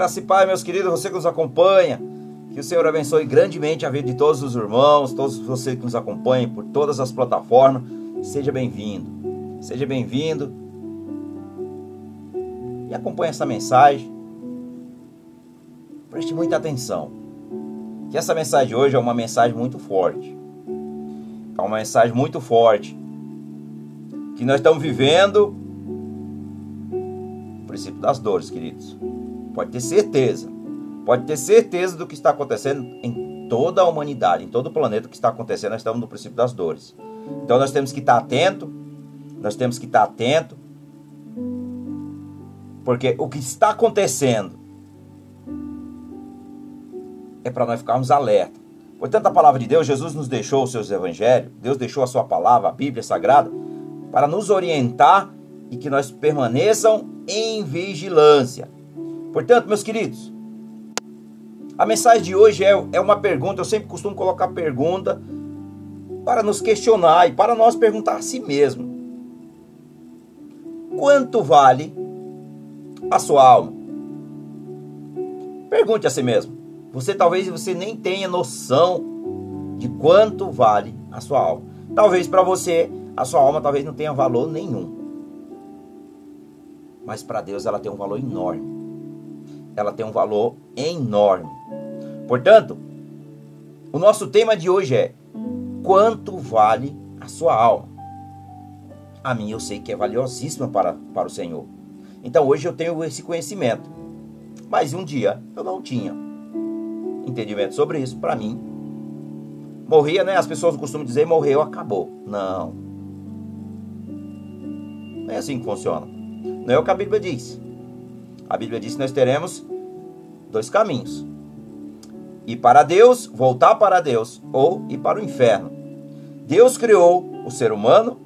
Graça e Pai, meus queridos, você que nos acompanha, que o Senhor abençoe grandemente a vida de todos os irmãos, todos vocês que nos acompanham por todas as plataformas. Seja bem-vindo, seja bem-vindo e acompanhe essa mensagem. Preste muita atenção, que essa mensagem de hoje é uma mensagem muito forte. É uma mensagem muito forte que nós estamos vivendo o princípio das dores, queridos. Pode ter certeza. Pode ter certeza do que está acontecendo em toda a humanidade, em todo o planeta que está acontecendo, nós estamos no princípio das dores. Então nós temos que estar atento, nós temos que estar atento, porque o que está acontecendo é para nós ficarmos alerta. Portanto, a palavra de Deus, Jesus nos deixou os seus evangelhos, Deus deixou a sua palavra, a Bíblia Sagrada, para nos orientar e que nós permaneçam em vigilância. Portanto, meus queridos, a mensagem de hoje é, é uma pergunta, eu sempre costumo colocar pergunta para nos questionar e para nós perguntar a si mesmo. Quanto vale a sua alma? Pergunte a si mesmo. Você talvez você nem tenha noção de quanto vale a sua alma. Talvez para você a sua alma talvez não tenha valor nenhum. Mas para Deus ela tem um valor enorme. Ela tem um valor enorme. Portanto, o nosso tema de hoje é quanto vale a sua alma? A mim eu sei que é valiosíssima para, para o Senhor. Então hoje eu tenho esse conhecimento. Mas um dia eu não tinha entendimento sobre isso. Para mim, morria, né? As pessoas costumam dizer morreu, acabou. Não. Não é assim que funciona. Não é o que a Bíblia diz. A Bíblia diz que nós teremos dois caminhos: ir para Deus, voltar para Deus, ou ir para o inferno. Deus criou o ser humano,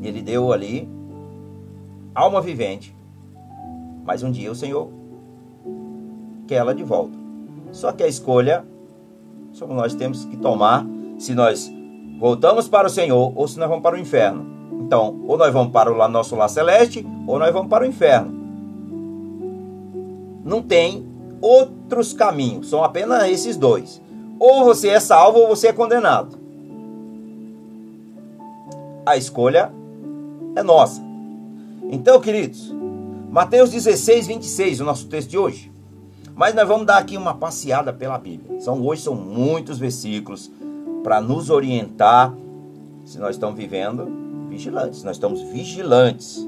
e ele deu ali alma vivente, mas um dia o Senhor quer ela de volta. Só que a escolha somos nós temos que tomar se nós voltamos para o Senhor ou se nós vamos para o inferno. Então, ou nós vamos para o nosso lar celeste, ou nós vamos para o inferno. Não tem outros caminhos, são apenas esses dois. Ou você é salvo ou você é condenado. A escolha é nossa. Então, queridos, Mateus 16, 26, o nosso texto de hoje. Mas nós vamos dar aqui uma passeada pela Bíblia. São, hoje são muitos versículos para nos orientar se nós estamos vivendo vigilantes. Nós estamos vigilantes.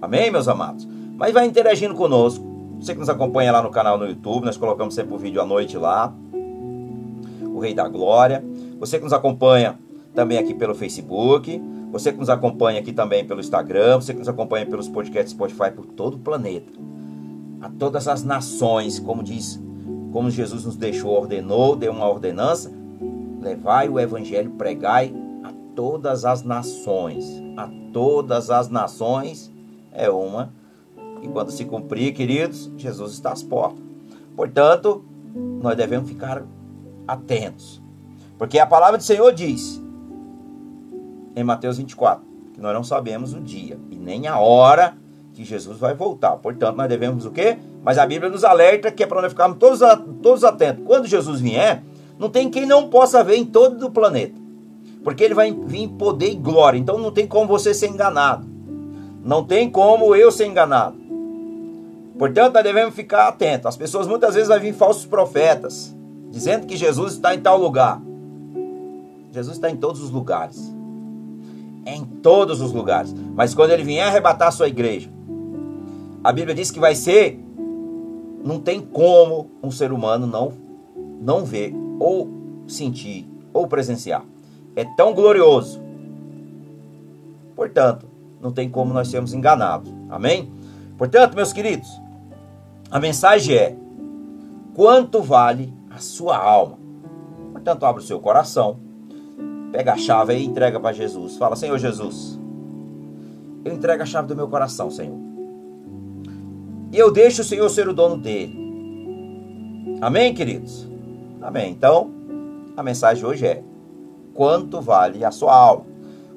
Amém, meus amados? Mas vai interagindo conosco. Você que nos acompanha lá no canal no YouTube, nós colocamos sempre o vídeo à noite lá. O Rei da Glória. Você que nos acompanha também aqui pelo Facebook. Você que nos acompanha aqui também pelo Instagram. Você que nos acompanha pelos podcasts Spotify por todo o planeta. A todas as nações, como diz, como Jesus nos deixou, ordenou, deu uma ordenança. Levai o evangelho, pregai todas as nações. A todas as nações é uma. E quando se cumprir, queridos, Jesus está às portas. Portanto, nós devemos ficar atentos. Porque a palavra do Senhor diz em Mateus 24 que nós não sabemos o dia e nem a hora que Jesus vai voltar. Portanto, nós devemos o quê? Mas a Bíblia nos alerta que é para nós ficarmos todos, todos atentos. Quando Jesus vier, não tem quem não possa ver em todo o planeta. Porque ele vai vir em poder e glória. Então não tem como você ser enganado. Não tem como eu ser enganado. Portanto, nós devemos ficar atentos. As pessoas muitas vezes vão vir falsos profetas, dizendo que Jesus está em tal lugar. Jesus está em todos os lugares. Em todos os lugares. Mas quando ele vier arrebatar a sua igreja, a Bíblia diz que vai ser. Não tem como um ser humano não, não ver, ou sentir, ou presenciar é tão glorioso. Portanto, não tem como nós sermos enganados. Amém? Portanto, meus queridos, a mensagem é: quanto vale a sua alma? Portanto, abra o seu coração, pega a chave e entrega para Jesus. Fala: Senhor Jesus, eu entrego a chave do meu coração, Senhor. E eu deixo o Senhor ser o dono dele. Amém, queridos? Amém. Então, a mensagem hoje é: quanto vale a sua alma.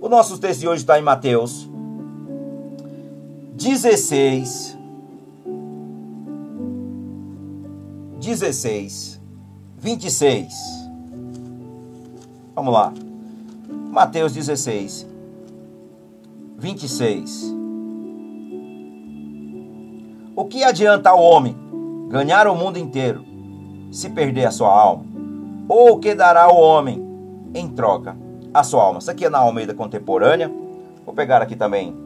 O nosso texto de hoje está em Mateus 16, 16, 26. Vamos lá. Mateus 16, 26. O que adianta ao homem ganhar o mundo inteiro se perder a sua alma? Ou o que dará ao homem em troca a sua alma? Isso aqui é na Almeida Contemporânea. Vou pegar aqui também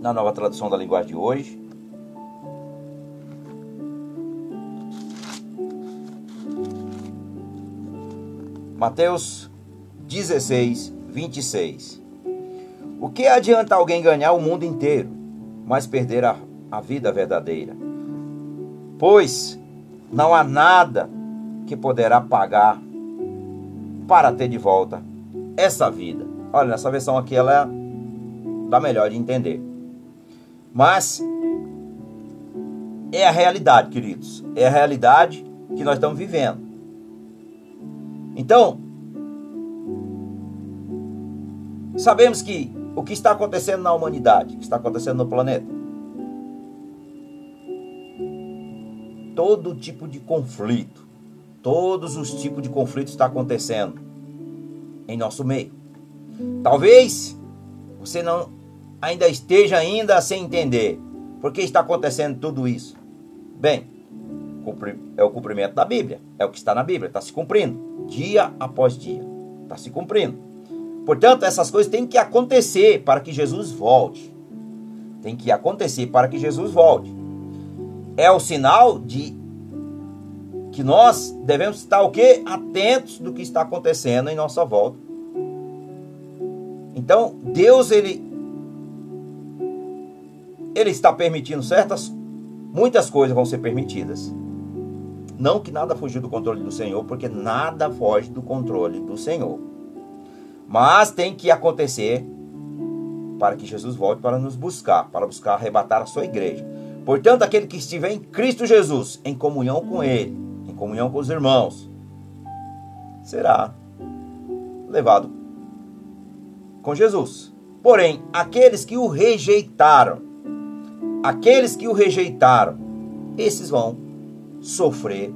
na nova tradução da linguagem de hoje. Mateus 16, 26. O que adianta alguém ganhar o mundo inteiro, mas perder a, a vida verdadeira? Pois não há nada que poderá pagar para ter de volta essa vida. Olha, nessa versão aqui ela da melhor de entender. Mas é a realidade, queridos. É a realidade que nós estamos vivendo. Então, sabemos que o que está acontecendo na humanidade, o que está acontecendo no planeta, todo tipo de conflito, todos os tipos de conflitos está acontecendo em nosso meio. Talvez você não ainda esteja ainda sem entender por que está acontecendo tudo isso. Bem, é o cumprimento da Bíblia, é o que está na Bíblia, está se cumprindo dia após dia, está se cumprindo. Portanto, essas coisas têm que acontecer para que Jesus volte. Tem que acontecer para que Jesus volte. É o sinal de que nós devemos estar o quê? Atentos do que está acontecendo em nossa volta. Então, Deus ele ele está permitindo certas muitas coisas vão ser permitidas. Não que nada fugiu do controle do Senhor, porque nada foge do controle do Senhor. Mas tem que acontecer para que Jesus volte para nos buscar, para buscar arrebatar a sua igreja. Portanto, aquele que estiver em Cristo Jesus, em comunhão com Ele, em comunhão com os irmãos, será levado com Jesus. Porém, aqueles que o rejeitaram, aqueles que o rejeitaram, esses vão sofrer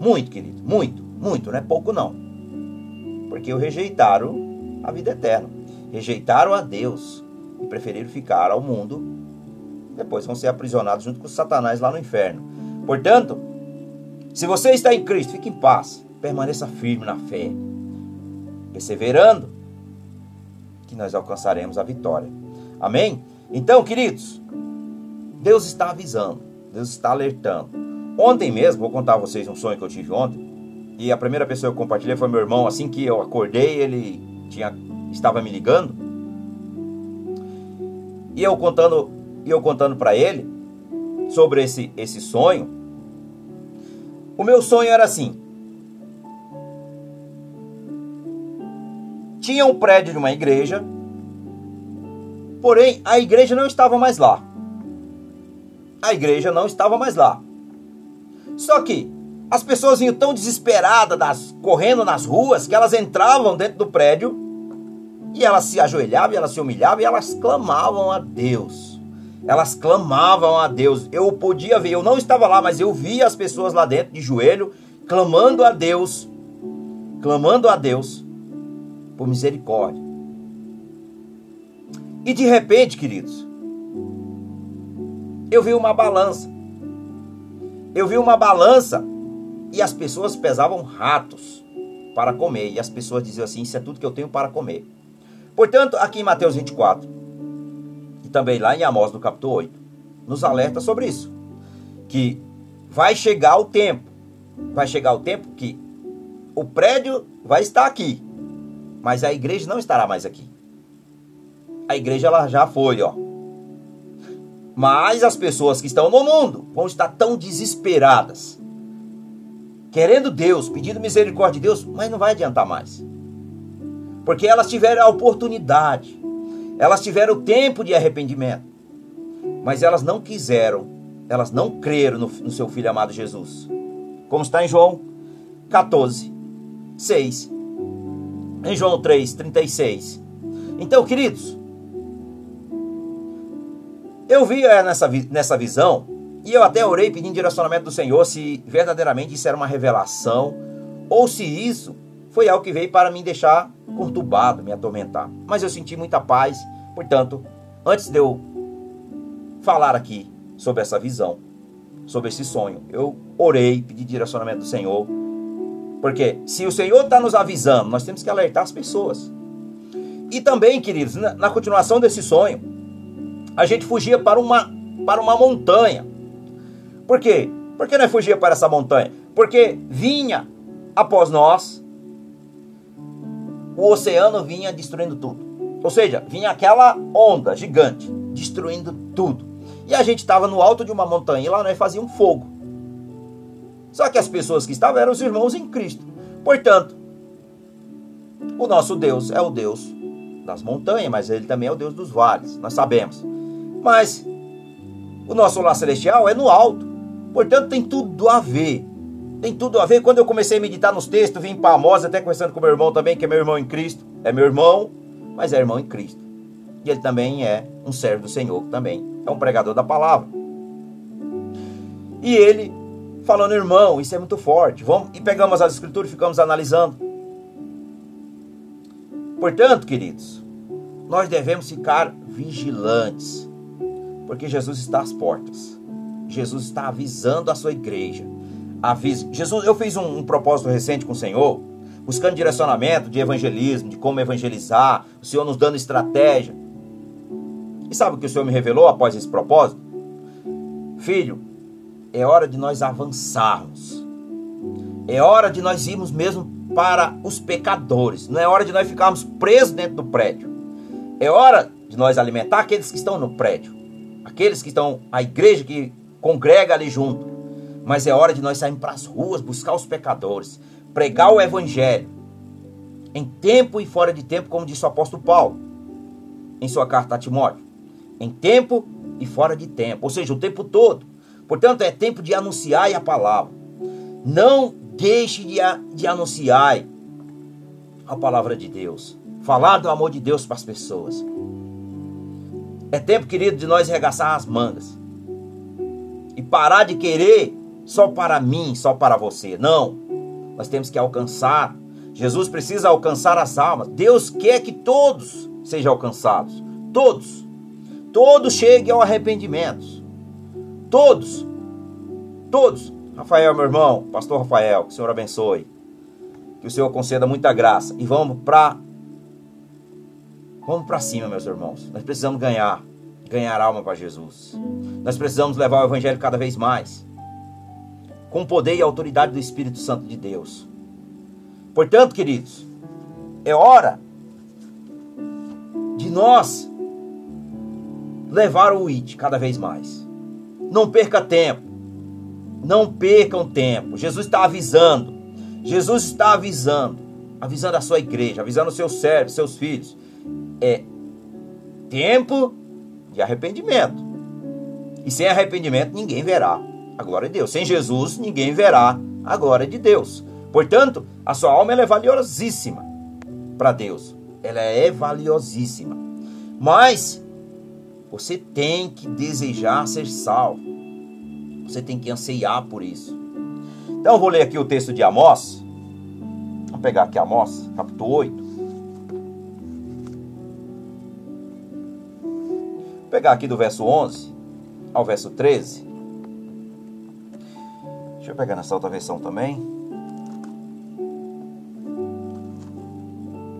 muito, querido, muito, muito, não é pouco não porque o rejeitaram a vida eterna, rejeitaram a Deus e preferiram ficar ao mundo. Depois vão ser aprisionados junto com Satanás lá no inferno. Portanto, se você está em Cristo, fique em paz, permaneça firme na fé, perseverando, que nós alcançaremos a vitória. Amém? Então, queridos, Deus está avisando, Deus está alertando. Ontem mesmo, vou contar a vocês um sonho que eu tive ontem. E a primeira pessoa que eu compartilhei foi meu irmão. Assim que eu acordei, ele tinha, estava me ligando. E eu contando, eu contando para ele sobre esse, esse sonho. O meu sonho era assim: tinha um prédio de uma igreja, porém a igreja não estava mais lá. A igreja não estava mais lá. Só que as pessoas vinham tão desesperadas, das, correndo nas ruas, que elas entravam dentro do prédio e elas se ajoelhavam, elas se humilhavam e elas clamavam a Deus. Elas clamavam a Deus. Eu podia ver, eu não estava lá, mas eu via as pessoas lá dentro de joelho, clamando a Deus, clamando a Deus por misericórdia. E de repente, queridos, eu vi uma balança. Eu vi uma balança e as pessoas pesavam ratos para comer. E as pessoas diziam assim: Isso é tudo que eu tenho para comer. Portanto, aqui em Mateus 24, e também lá em Amós, no capítulo 8, nos alerta sobre isso. Que vai chegar o tempo, vai chegar o tempo que o prédio vai estar aqui, mas a igreja não estará mais aqui. A igreja ela já foi, ó. Mas as pessoas que estão no mundo vão estar tão desesperadas querendo Deus, pedindo misericórdia de Deus, mas não vai adiantar mais. Porque elas tiveram a oportunidade, elas tiveram o tempo de arrependimento, mas elas não quiseram, elas não creram no, no seu filho amado Jesus. Como está em João 14, 6. Em João 3, 36. Então, queridos, eu vi nessa, nessa visão E eu até orei pedindo direcionamento do Senhor se verdadeiramente isso era uma revelação ou se isso foi algo que veio para me deixar conturbado, me atormentar. Mas eu senti muita paz, portanto, antes de eu falar aqui sobre essa visão, sobre esse sonho, eu orei, pedi direcionamento do Senhor. Porque se o Senhor está nos avisando, nós temos que alertar as pessoas. E também, queridos, na, na continuação desse sonho, a gente fugia para uma, para uma montanha. Por quê? Por que nós fugia para essa montanha? Porque vinha após nós o oceano vinha destruindo tudo. Ou seja, vinha aquela onda gigante destruindo tudo. E a gente estava no alto de uma montanha e lá nós fazíamos fogo. Só que as pessoas que estavam eram os irmãos em Cristo. Portanto, o nosso Deus é o Deus das montanhas, mas ele também é o Deus dos vales, nós sabemos. Mas o nosso lar celestial é no alto. Portanto, tem tudo a ver tem tudo a ver. Quando eu comecei a meditar nos textos, vim para Amós, até conversando com meu irmão também, que é meu irmão em Cristo. É meu irmão, mas é irmão em Cristo. E ele também é um servo do Senhor, também é um pregador da palavra. E ele falando, irmão, isso é muito forte. Vamos e pegamos as escrituras e ficamos analisando. Portanto, queridos, nós devemos ficar vigilantes, porque Jesus está às portas. Jesus está avisando a sua igreja aviso. Jesus, eu fiz um, um propósito recente com o Senhor, buscando direcionamento de evangelismo, de como evangelizar, o Senhor nos dando estratégia. E sabe o que o Senhor me revelou após esse propósito? Filho, é hora de nós avançarmos. É hora de nós irmos mesmo para os pecadores. Não é hora de nós ficarmos presos dentro do prédio. É hora de nós alimentar aqueles que estão no prédio. Aqueles que estão, a igreja que congrega ali junto. Mas é hora de nós sairmos para as ruas, buscar os pecadores, pregar o evangelho. Em tempo e fora de tempo, como disse o apóstolo Paulo, em sua carta a Timóteo. Em tempo e fora de tempo, ou seja, o tempo todo. Portanto, é tempo de anunciar a palavra. Não deixe de, de anunciar a palavra de Deus. Falar do amor de Deus para as pessoas. É tempo, querido, de nós regaçar as mangas. E parar de querer só para mim, só para você. Não. Nós temos que alcançar. Jesus precisa alcançar as almas. Deus quer que todos sejam alcançados. Todos. Todos cheguem ao arrependimento. Todos. Todos. Rafael, meu irmão, pastor Rafael, que o Senhor abençoe. Que o Senhor conceda muita graça. E vamos para Vamos para cima, meus irmãos. Nós precisamos ganhar, ganhar alma para Jesus. Nós precisamos levar o evangelho cada vez mais com o poder e autoridade do Espírito Santo de Deus. Portanto, queridos, é hora de nós levar o IT cada vez mais. Não perca tempo. Não percam tempo. Jesus está avisando. Jesus está avisando. Avisando a sua igreja, avisando os seus servos, seus filhos. É tempo de arrependimento. E sem arrependimento ninguém verá a glória de Deus. Sem Jesus, ninguém verá a glória de Deus. Portanto, a sua alma é valiosíssima para Deus. Ela é valiosíssima. Mas você tem que desejar ser salvo. Você tem que anseiar por isso. Então eu vou ler aqui o texto de Amós. Vamos pegar aqui Amós, capítulo 8. Pegar aqui do verso 11 ao verso 13. Deixa eu pegar nessa outra versão também.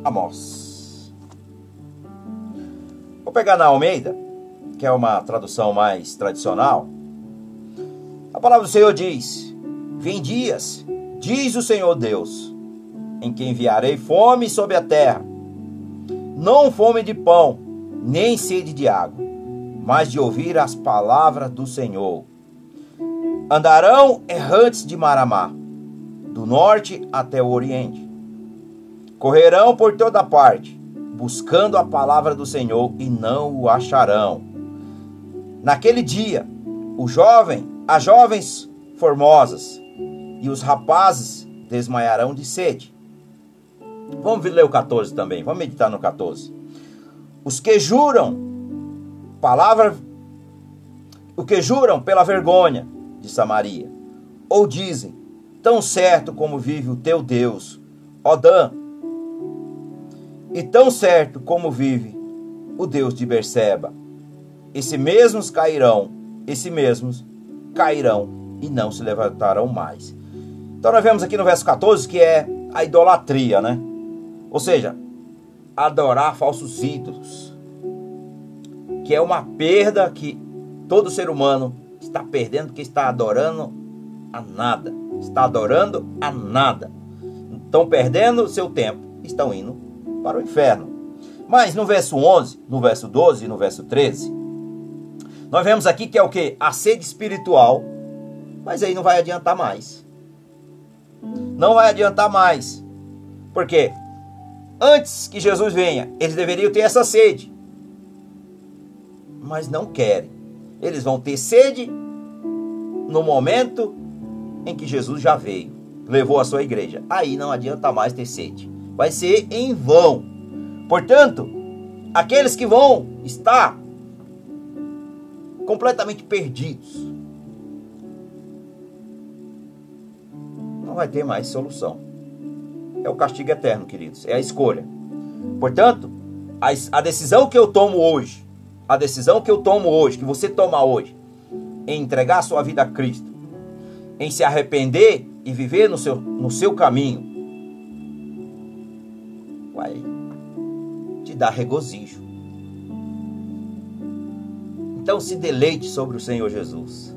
Amós. Vou pegar na Almeida, que é uma tradução mais tradicional. A palavra do Senhor diz: Vem dias, diz o Senhor Deus, em que enviarei fome sobre a terra, não fome de pão, nem sede de água, mas de ouvir as palavras do Senhor Andarão errantes de mar a mar, do norte até o oriente. Correrão por toda parte, buscando a palavra do Senhor e não o acharão. Naquele dia, o jovem, as jovens formosas e os rapazes desmaiarão de sede. Vamos ler o 14 também, vamos meditar no 14. Os que juram palavra o que juram pela vergonha de Samaria, ou dizem, tão certo como vive o teu Deus, Dan, e tão certo como vive o Deus de Berseba. Esses mesmos cairão, esses mesmos cairão e não se levantarão mais. Então nós vemos aqui no verso 14 que é a idolatria, né? Ou seja, adorar falsos ídolos. Que é uma perda que todo ser humano está perdendo, que está adorando a nada. Está adorando a nada. Estão perdendo seu tempo, estão indo para o inferno. Mas no verso 11, no verso 12 e no verso 13, nós vemos aqui que é o que? A sede espiritual, mas aí não vai adiantar mais. Não vai adiantar mais. Porque antes que Jesus venha, eles deveriam ter essa sede. Mas não querem. Eles vão ter sede no momento em que Jesus já veio, levou a sua igreja. Aí não adianta mais ter sede. Vai ser em vão. Portanto, aqueles que vão estar completamente perdidos, não vai ter mais solução. É o castigo eterno, queridos. É a escolha. Portanto, a, a decisão que eu tomo hoje, a decisão que eu tomo hoje, que você toma hoje, em entregar a sua vida a Cristo, em se arrepender e viver no seu, no seu caminho, vai te dar regozijo. Então se deleite sobre o Senhor Jesus.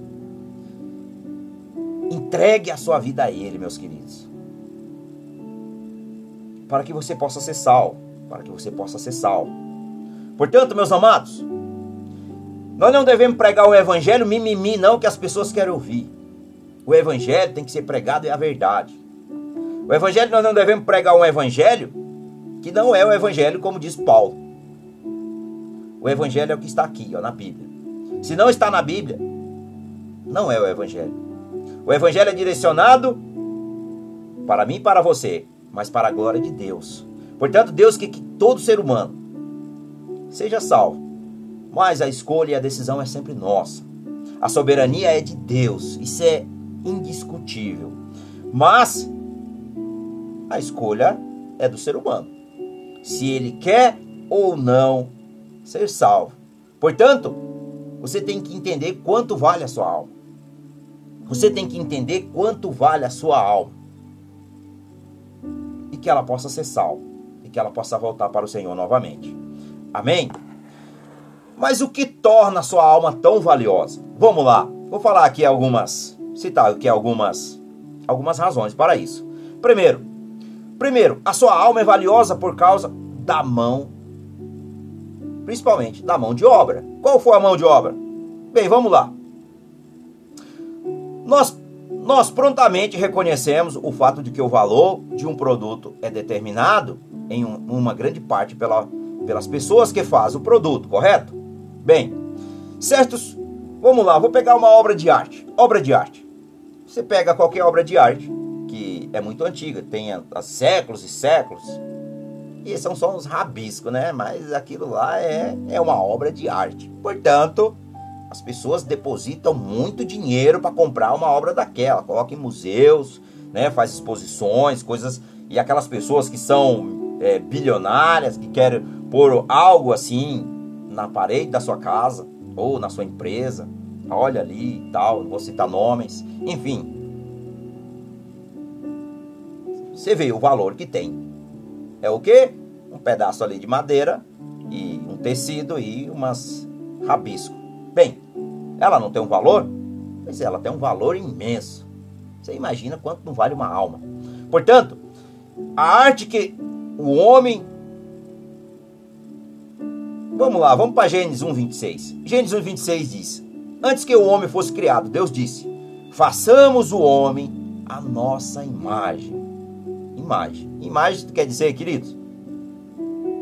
Entregue a sua vida a Ele, meus queridos. Para que você possa ser salvo. Para que você possa ser salvo. Portanto, meus amados, nós não devemos pregar o evangelho mimimi, não, que as pessoas querem ouvir. O evangelho tem que ser pregado é a verdade. O evangelho nós não devemos pregar um evangelho que não é o evangelho como diz Paulo. O evangelho é o que está aqui, ó, na Bíblia. Se não está na Bíblia, não é o evangelho. O evangelho é direcionado para mim e para você, mas para a glória de Deus. Portanto, Deus quer que todo ser humano seja salvo. Mas a escolha e a decisão é sempre nossa. A soberania é de Deus. Isso é indiscutível. Mas a escolha é do ser humano. Se ele quer ou não ser salvo. Portanto, você tem que entender quanto vale a sua alma. Você tem que entender quanto vale a sua alma. E que ela possa ser salva. E que ela possa voltar para o Senhor novamente. Amém? Mas o que torna sua alma tão valiosa? Vamos lá. Vou falar aqui algumas citar aqui algumas, algumas razões para isso. Primeiro, primeiro, a sua alma é valiosa por causa da mão, principalmente da mão de obra. Qual foi a mão de obra? Bem, vamos lá. Nós, nós prontamente reconhecemos o fato de que o valor de um produto é determinado em um, uma grande parte pela, pelas pessoas que fazem o produto, correto? Bem, certos. Vamos lá, vou pegar uma obra de arte. Obra de arte. Você pega qualquer obra de arte, que é muito antiga, tem há séculos e séculos, e são só uns rabiscos, né? Mas aquilo lá é, é uma obra de arte. Portanto, as pessoas depositam muito dinheiro para comprar uma obra daquela, coloca em museus, né? Faz exposições, coisas. E aquelas pessoas que são é, bilionárias, que querem pôr algo assim na parede da sua casa ou na sua empresa, olha ali e tal, vou citar nomes, enfim. Você vê o valor que tem. É o que? Um pedaço ali de madeira e um tecido e umas rabisco. Bem, ela não tem um valor? Pois é, ela tem um valor imenso. Você imagina quanto não vale uma alma. Portanto, a arte que o homem Vamos lá, vamos para Gênesis 1:26. Gênesis 1:26 diz: Antes que o homem fosse criado, Deus disse: façamos o homem a nossa imagem. Imagem. Imagem quer dizer, queridos,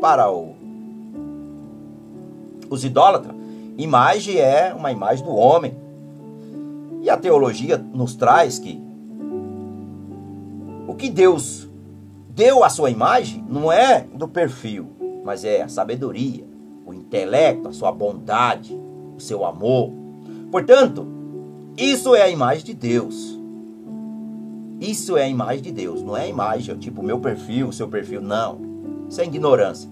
para o, os idólatras, imagem é uma imagem do homem. E a teologia nos traz que o que Deus deu à sua imagem não é do perfil, mas é a sabedoria, o intelecto, a sua bondade, o seu amor. Portanto, isso é a imagem de Deus. Isso é a imagem de Deus, não é a imagem, tipo, meu perfil, seu perfil, não. Isso é ignorância.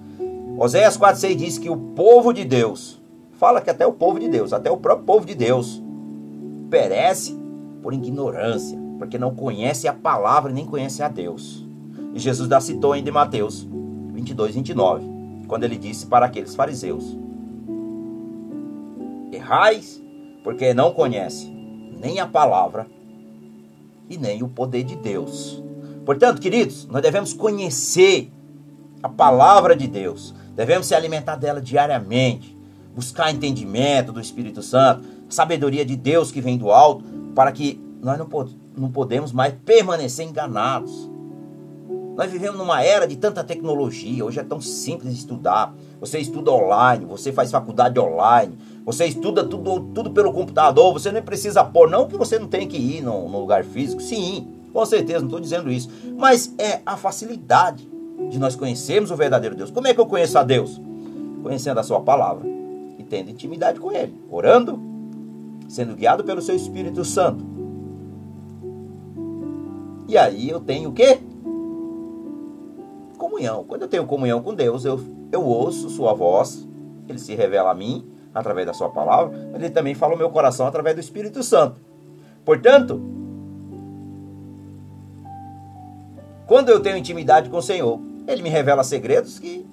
Oséias 4,6 diz que o povo de Deus, fala que até o povo de Deus, até o próprio povo de Deus, perece por ignorância, porque não conhece a palavra e nem conhece a Deus. E Jesus da citou ainda em Mateus 22, 29, quando ele disse para aqueles fariseus: Errais, porque não conhece nem a palavra e nem o poder de Deus. Portanto, queridos, nós devemos conhecer a palavra de Deus, devemos se alimentar dela diariamente, buscar entendimento do Espírito Santo, sabedoria de Deus que vem do alto, para que nós não, não podemos mais permanecer enganados. Nós vivemos numa era de tanta tecnologia, hoje é tão simples estudar. Você estuda online, você faz faculdade online, você estuda tudo, tudo pelo computador, você nem precisa pôr, não que você não tenha que ir no, no lugar físico, sim, com certeza, não estou dizendo isso, mas é a facilidade de nós conhecermos o verdadeiro Deus. Como é que eu conheço a Deus? Conhecendo a sua palavra e tendo intimidade com Ele, orando, sendo guiado pelo seu Espírito Santo. E aí eu tenho o quê? Comunhão. Quando eu tenho comunhão com Deus, eu, eu ouço sua voz, ele se revela a mim através da sua palavra, mas ele também fala o meu coração através do Espírito Santo. Portanto, quando eu tenho intimidade com o Senhor, ele me revela segredos que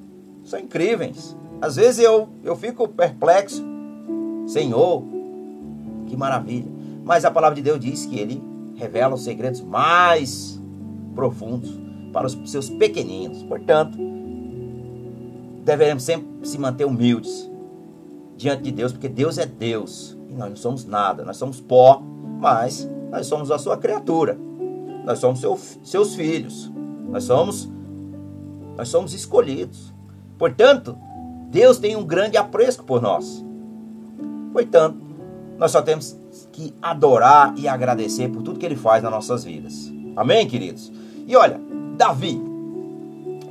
são incríveis. Às vezes eu, eu fico perplexo. Senhor, que maravilha. Mas a palavra de Deus diz que ele revela os segredos mais profundos para os seus pequeninos. Portanto, devemos sempre se manter humildes diante de Deus, porque Deus é Deus e nós não somos nada, nós somos pó, mas nós somos a sua criatura, nós somos seu, seus filhos, nós somos, nós somos escolhidos. Portanto, Deus tem um grande apreço por nós. Portanto, nós só temos que adorar e agradecer por tudo que Ele faz nas nossas vidas. Amém, queridos? E olha, Davi.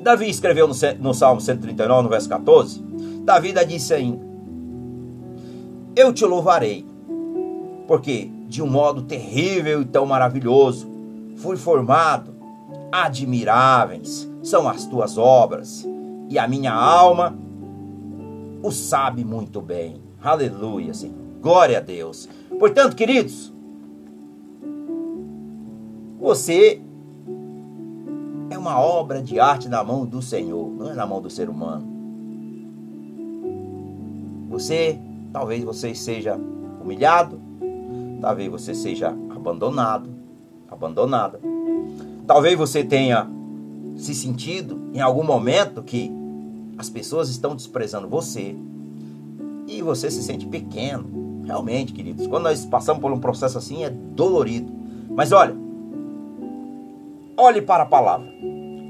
Davi escreveu no, no Salmo 139, no verso 14. Davi disse ainda: Eu te louvarei, porque de um modo terrível e tão maravilhoso fui formado. Admiráveis são as tuas obras, e a minha alma o sabe muito bem. Aleluia, Senhor. Glória a Deus. Portanto, queridos, você uma obra de arte na mão do Senhor, não é na mão do ser humano. Você, talvez você seja humilhado, talvez você seja abandonado, abandonada. Talvez você tenha se sentido em algum momento que as pessoas estão desprezando você e você se sente pequeno, Realmente, queridos, quando nós passamos por um processo assim é dolorido. Mas olha, olhe para a palavra.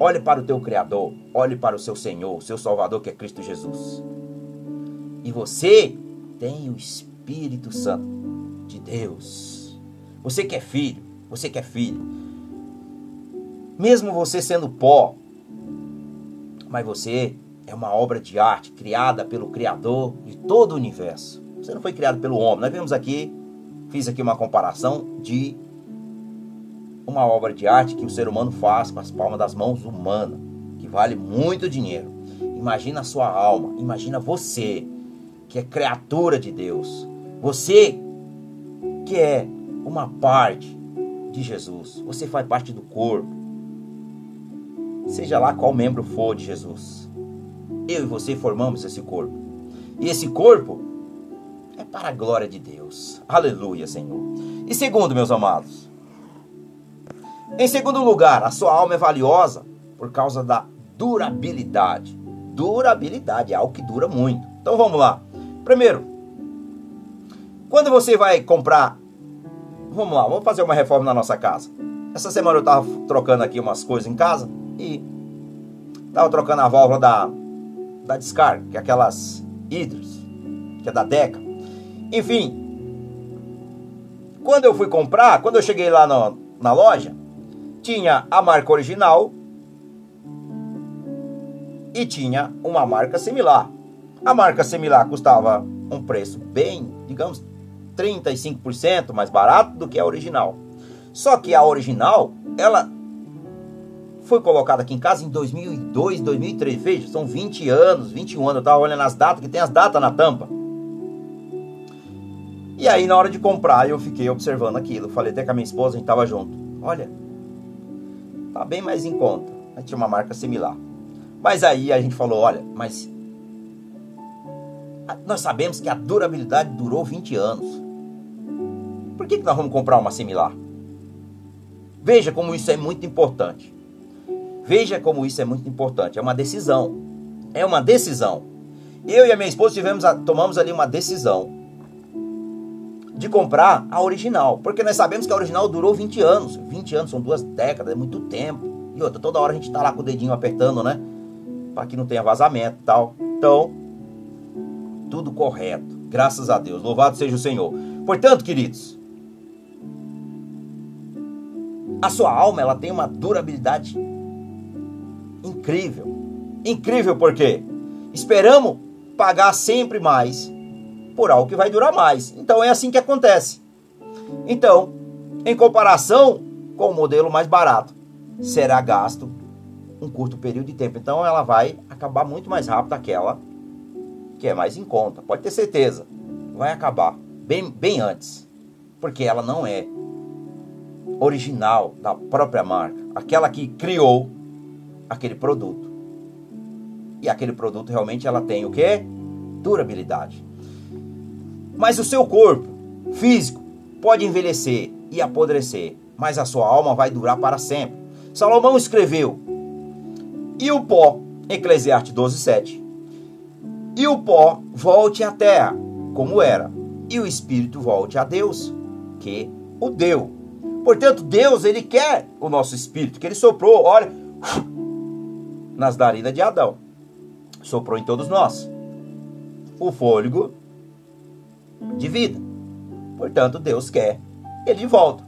Olhe para o teu Criador, olhe para o seu Senhor, seu Salvador, que é Cristo Jesus. E você tem o Espírito Santo de Deus. Você que é filho, você que é filho. Mesmo você sendo pó, mas você é uma obra de arte criada pelo Criador de todo o universo. Você não foi criado pelo homem. Nós vemos aqui, fiz aqui uma comparação de uma obra de arte que o ser humano faz com as palmas das mãos humanas, que vale muito dinheiro. Imagina a sua alma, imagina você, que é criatura de Deus. Você que é uma parte de Jesus. Você faz parte do corpo. Seja lá qual membro for de Jesus. Eu e você formamos esse corpo. E esse corpo é para a glória de Deus. Aleluia, Senhor. E segundo, meus amados, em segundo lugar, a sua alma é valiosa por causa da durabilidade. Durabilidade é algo que dura muito. Então vamos lá. Primeiro, quando você vai comprar. Vamos lá, vamos fazer uma reforma na nossa casa. Essa semana eu estava trocando aqui umas coisas em casa e estava trocando a válvula da, da descarga, que é aquelas hidros, que é da Deca. Enfim, quando eu fui comprar, quando eu cheguei lá no, na loja, tinha a marca original e tinha uma marca similar. A marca similar custava um preço bem, digamos, 35% mais barato do que a original. Só que a original, ela foi colocada aqui em casa em 2002, 2003. Veja, são 20 anos, 21 anos. Eu tava olhando as datas, que tem as datas na tampa. E aí, na hora de comprar, eu fiquei observando aquilo. Falei até com a minha esposa, a gente tava junto. Olha, tá bem mais em conta. Aí tinha uma marca similar. Mas aí a gente falou, olha, mas nós sabemos que a durabilidade durou 20 anos. Por que, que nós vamos comprar uma similar? Veja como isso é muito importante. Veja como isso é muito importante. É uma decisão. É uma decisão. Eu e a minha esposa tivemos a, tomamos ali uma decisão de comprar a original. Porque nós sabemos que a original durou 20 anos. 20 anos são duas décadas, é muito tempo. E outra, toda hora a gente está lá com o dedinho apertando, né? Para que não tenha vazamento e tal. Então, tudo correto. Graças a Deus. Louvado seja o Senhor. Portanto, queridos, a sua alma ela tem uma durabilidade incrível. Incrível porque esperamos pagar sempre mais por algo que vai durar mais. Então é assim que acontece. Então, em comparação com o modelo mais barato, será gasto um curto período de tempo. Então ela vai acabar muito mais rápido aquela que é mais em conta. Pode ter certeza. Vai acabar bem, bem antes. Porque ela não é original da própria marca. Aquela que criou aquele produto. E aquele produto realmente ela tem o que? Durabilidade. Mas o seu corpo físico pode envelhecer e apodrecer, mas a sua alma vai durar para sempre. Salomão escreveu: E o pó, Eclesiastes 12, 7. E o pó volte à terra, como era, e o espírito volte a Deus, que o deu. Portanto, Deus, ele quer o nosso espírito, que ele soprou, olha, nas narinas de Adão. Soprou em todos nós. O fôlego de vida. Portanto, Deus quer ele de volta.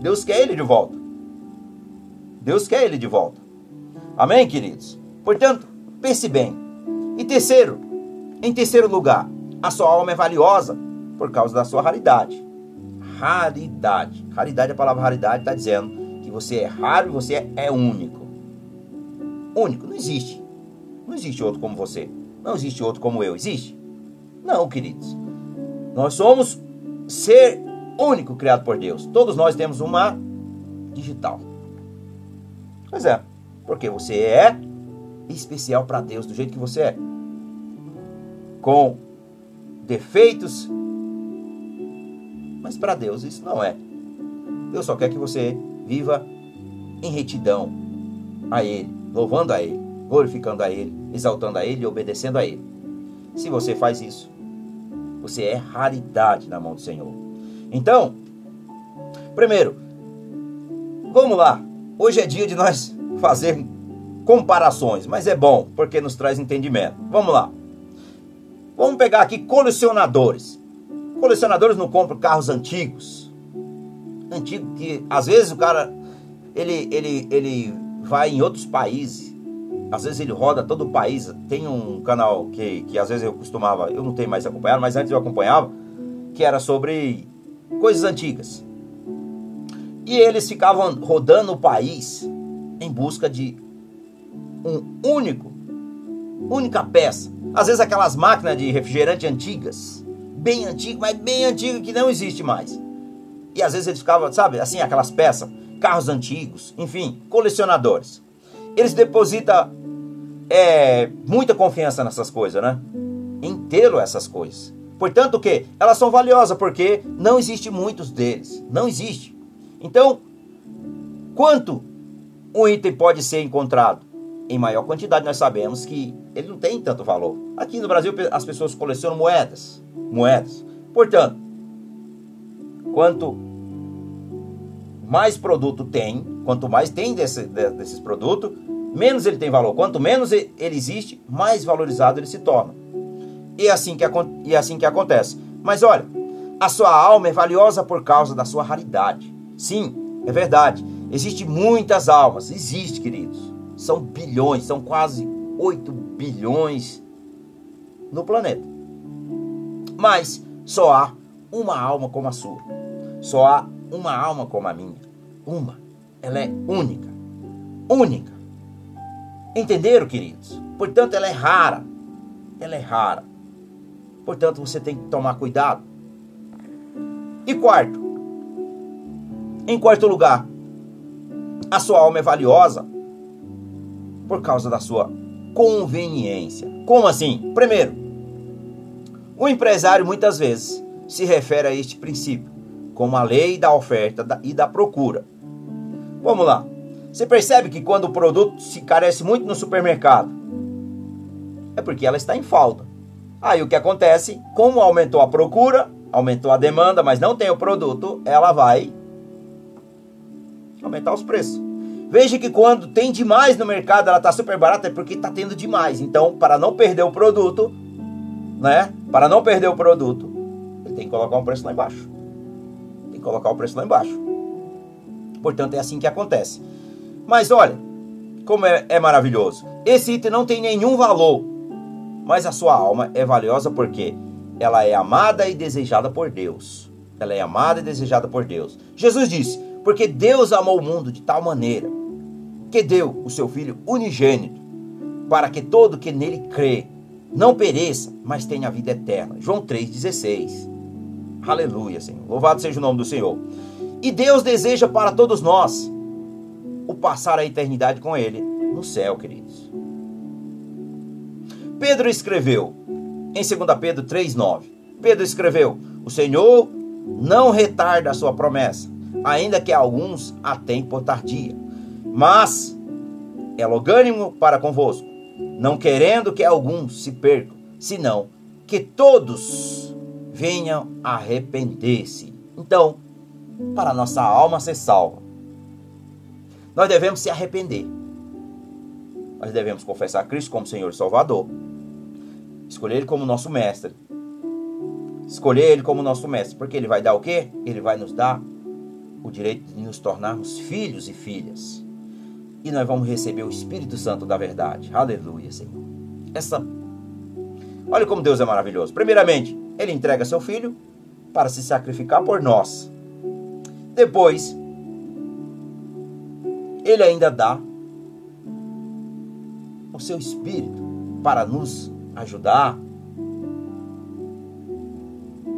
Deus quer ele de volta. Deus quer ele de volta. Amém, queridos? Portanto, pense bem. E terceiro, em terceiro lugar, a sua alma é valiosa por causa da sua raridade. Raridade. Raridade, a palavra raridade está dizendo que você é raro e você é, único. Único, não existe. Não existe outro como você. Não existe outro como eu. Existe? Não, queridos. Nós somos ser único criado por Deus. Todos nós temos uma digital. Pois é, porque você é especial para Deus do jeito que você é. Com defeitos, mas para Deus isso não é. Deus só quer que você viva em retidão a Ele, louvando a Ele, glorificando a Ele, exaltando a Ele e obedecendo a Ele. Se você faz isso, você é raridade na mão do Senhor. Então, primeiro, vamos lá. Hoje é dia de nós fazer comparações, mas é bom porque nos traz entendimento. Vamos lá. Vamos pegar aqui colecionadores. Colecionadores não compram carros antigos. Antigo que às vezes o cara ele ele ele vai em outros países às vezes ele roda todo o país. Tem um canal que, que às vezes eu costumava, eu não tenho mais acompanhado, mas antes eu acompanhava, que era sobre coisas antigas. E eles ficavam rodando o país em busca de um único, única peça. Às vezes aquelas máquinas de refrigerante antigas, bem antigas, mas bem antigas que não existe mais. E às vezes eles ficavam, sabe, assim, aquelas peças, carros antigos, enfim, colecionadores. Eles depositam é, muita confiança nessas coisas, né? Em ter essas coisas. Portanto, o que? Elas são valiosas porque não existe muitos deles. Não existe. Então, quanto um item pode ser encontrado? Em maior quantidade, nós sabemos que ele não tem tanto valor. Aqui no Brasil, as pessoas colecionam moedas. Moedas. Portanto, quanto mais produto tem, quanto mais tem desse, desses produtos, menos ele tem valor. Quanto menos ele existe, mais valorizado ele se torna. E é assim que, e é assim que acontece. Mas olha, a sua alma é valiosa por causa da sua raridade. Sim, é verdade. Existem muitas almas. Existe, queridos. São bilhões, são quase 8 bilhões no planeta. Mas só há uma alma como a sua. Só há uma alma como a minha. Uma. Ela é única. Única. Entenderam, queridos? Portanto, ela é rara. Ela é rara. Portanto, você tem que tomar cuidado. E quarto, em quarto lugar, a sua alma é valiosa por causa da sua conveniência. Como assim? Primeiro, o empresário muitas vezes se refere a este princípio, como a lei da oferta e da procura. Vamos lá. Você percebe que quando o produto se carece muito no supermercado, é porque ela está em falta. Aí o que acontece? Como aumentou a procura, aumentou a demanda, mas não tem o produto, ela vai aumentar os preços. Veja que quando tem demais no mercado, ela está super barata, é porque está tendo demais. Então, para não perder o produto, né? Para não perder o produto, ele tem que colocar um preço lá embaixo. Tem que colocar o preço lá embaixo. Portanto, é assim que acontece. Mas olha, como é, é maravilhoso. Esse item não tem nenhum valor, mas a sua alma é valiosa porque ela é amada e desejada por Deus. Ela é amada e desejada por Deus. Jesus disse: Porque Deus amou o mundo de tal maneira que deu o seu Filho unigênito, para que todo que nele crê não pereça, mas tenha a vida eterna. João 3,16. Aleluia, Senhor. Louvado seja o nome do Senhor. E Deus deseja para todos nós o passar a eternidade com Ele no céu, queridos. Pedro escreveu em 2 Pedro 3,9. Pedro escreveu: O Senhor não retarda a sua promessa, ainda que alguns a tenham por tardia mas é logânimo para convosco, não querendo que alguns se percam, senão que todos venham a arrepender-se. Então, para nossa alma ser salva, nós devemos se arrepender. Nós devemos confessar Cristo como Senhor e Salvador. Escolher Ele como nosso mestre. Escolher Ele como nosso mestre. Porque Ele vai dar o quê? Ele vai nos dar o direito de nos tornarmos filhos e filhas e nós vamos receber o Espírito Santo da verdade. Aleluia, Senhor. Essa Olha como Deus é maravilhoso. Primeiramente, ele entrega seu filho para se sacrificar por nós. Depois, ele ainda dá o seu espírito para nos ajudar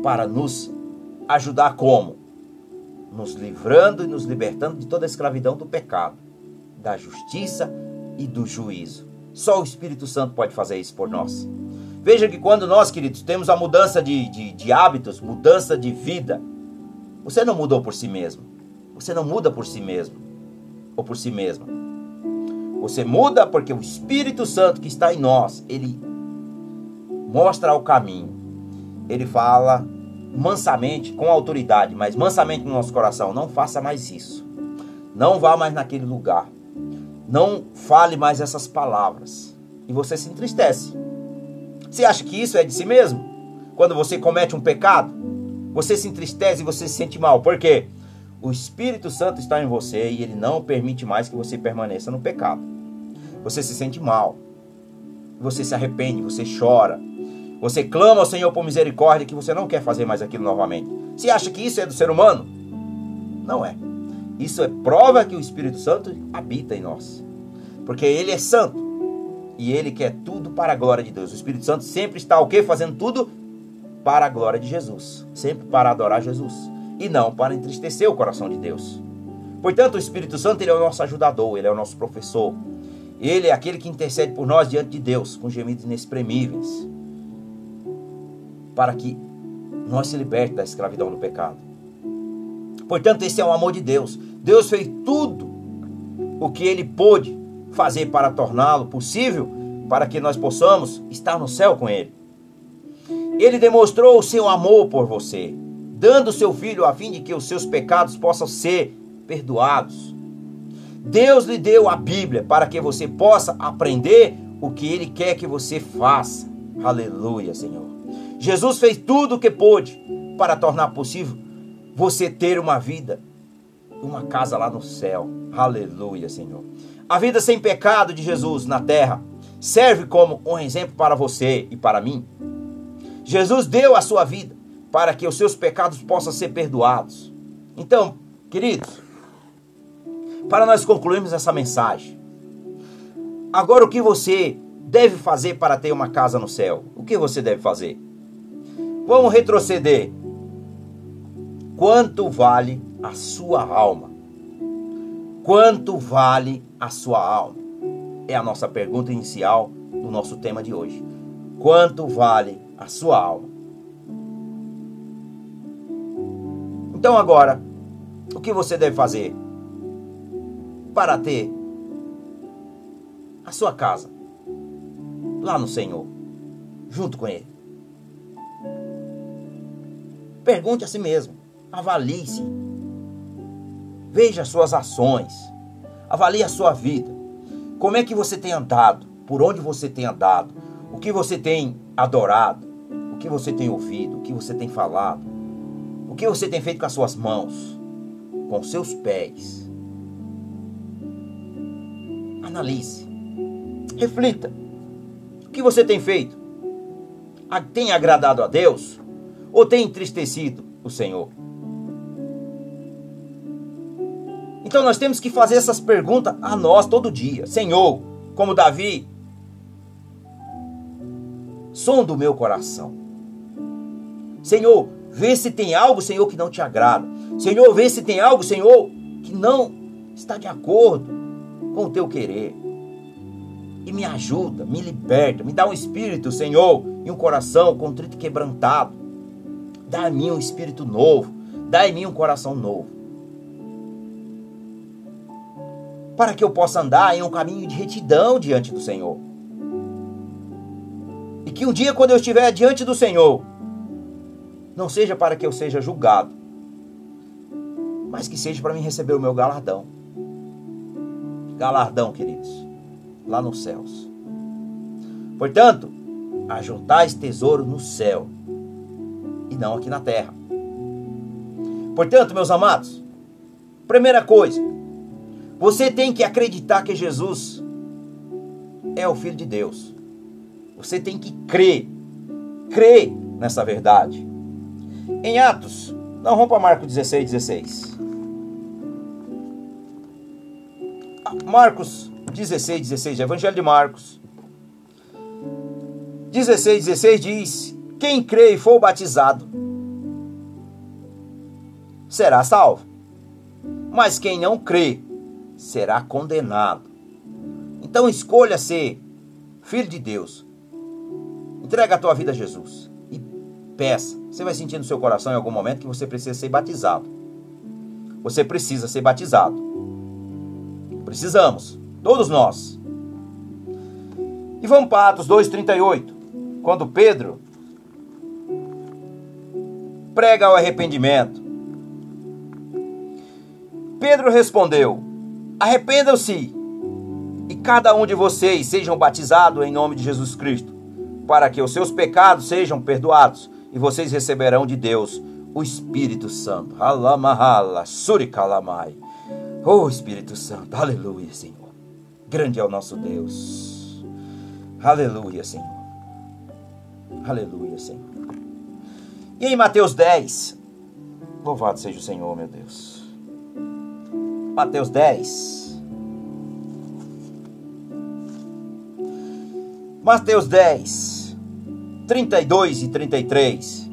para nos ajudar como? Nos livrando e nos libertando de toda a escravidão do pecado da justiça e do juízo. Só o Espírito Santo pode fazer isso por nós. Veja que quando nós, queridos, temos a mudança de, de, de hábitos, mudança de vida, você não mudou por si mesmo. Você não muda por si mesmo ou por si mesma. Você muda porque o Espírito Santo que está em nós, ele mostra o caminho. Ele fala mansamente, com autoridade, mas mansamente no nosso coração. Não faça mais isso. Não vá mais naquele lugar. Não fale mais essas palavras. E você se entristece. Você acha que isso é de si mesmo? Quando você comete um pecado, você se entristece e você se sente mal. Por quê? O Espírito Santo está em você e ele não permite mais que você permaneça no pecado. Você se sente mal. Você se arrepende, você chora. Você clama ao Senhor por misericórdia que você não quer fazer mais aquilo novamente. Você acha que isso é do ser humano? Não é. Isso é prova que o Espírito Santo habita em nós. Porque ele é santo. E ele quer tudo para a glória de Deus. O Espírito Santo sempre está o quê? Fazendo tudo para a glória de Jesus. Sempre para adorar Jesus. E não para entristecer o coração de Deus. Portanto, o Espírito Santo ele é o nosso ajudador, ele é o nosso professor. Ele é aquele que intercede por nós diante de Deus, com gemidos inexprimíveis. Para que nós se liberte da escravidão do pecado. Portanto, esse é o amor de Deus. Deus fez tudo o que ele pôde fazer para torná-lo possível para que nós possamos estar no céu com ele. Ele demonstrou o seu amor por você, dando seu filho a fim de que os seus pecados possam ser perdoados. Deus lhe deu a Bíblia para que você possa aprender o que ele quer que você faça. Aleluia, Senhor. Jesus fez tudo o que pôde para tornar possível você ter uma vida, uma casa lá no céu. Aleluia, Senhor. A vida sem pecado de Jesus na terra serve como um exemplo para você e para mim. Jesus deu a sua vida para que os seus pecados possam ser perdoados. Então, queridos, para nós concluirmos essa mensagem, agora o que você deve fazer para ter uma casa no céu? O que você deve fazer? Vamos retroceder. Quanto vale a sua alma? Quanto vale a sua alma? É a nossa pergunta inicial do nosso tema de hoje. Quanto vale a sua alma? Então agora, o que você deve fazer para ter a sua casa lá no Senhor, junto com Ele? Pergunte a si mesmo, avalie-se, veja suas ações, avalie a sua vida. Como é que você tem andado? Por onde você tem andado? O que você tem adorado? O que você tem ouvido? O que você tem falado? O que você tem feito com as suas mãos? Com seus pés? Analise. Reflita. O que você tem feito? Tem agradado a Deus? Ou tem entristecido o Senhor? Então nós temos que fazer essas perguntas a nós todo dia. Senhor, como Davi, som do meu coração. Senhor, vê se tem algo, Senhor, que não te agrada. Senhor, vê se tem algo, Senhor, que não está de acordo com o teu querer. E me ajuda, me liberta, me dá um espírito, Senhor, e um coração contrito e quebrantado. Dá a mim um espírito novo, dá em mim um coração novo. Para que eu possa andar em um caminho de retidão diante do Senhor. E que um dia, quando eu estiver diante do Senhor, não seja para que eu seja julgado, mas que seja para mim receber o meu galardão. Galardão, queridos, lá nos céus. Portanto, ajuntais tesouro no céu e não aqui na terra. Portanto, meus amados, primeira coisa, você tem que acreditar que Jesus é o Filho de Deus. Você tem que crer, crer nessa verdade. Em Atos, não rompa Marcos 16, 16. Marcos 16, 16, Evangelho de Marcos. 16, 16 diz: Quem crê e for batizado será salvo, mas quem não crê será condenado. Então escolha ser filho de Deus, Entrega a tua vida a Jesus peça. Você vai sentir no seu coração em algum momento que você precisa ser batizado. Você precisa ser batizado. Precisamos, todos nós. E vamos para Atos 2,38. Quando Pedro prega o arrependimento. Pedro respondeu: Arrependam-se e cada um de vocês sejam batizados em nome de Jesus Cristo para que os seus pecados sejam perdoados e vocês receberão de Deus o Espírito Santo. Alamahala, surikalamai. Oh Espírito Santo, aleluia, Senhor. Grande é o nosso Deus. Aleluia, Senhor. Aleluia, Senhor. E em Mateus 10, louvado seja o Senhor, meu Deus. Mateus 10. Mateus 10. 32 e 33.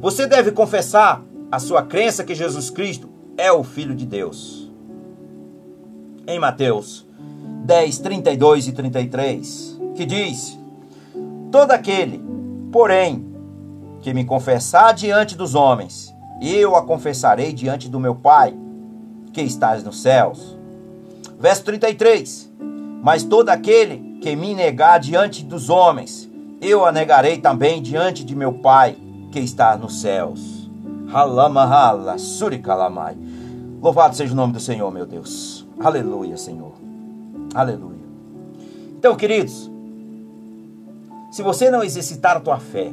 Você deve confessar a sua crença que Jesus Cristo é o Filho de Deus. Em Mateus 10, 32 e 33, que diz: Todo aquele, porém, que me confessar diante dos homens, eu a confessarei diante do meu Pai, que estás nos céus. Verso 33: Mas todo aquele que me negar diante dos homens, eu a negarei também diante de meu Pai que está nos céus. Halamahala, surikalamai. Louvado seja o nome do Senhor, meu Deus. Aleluia, Senhor. Aleluia. Então, queridos, se você não exercitar a tua fé,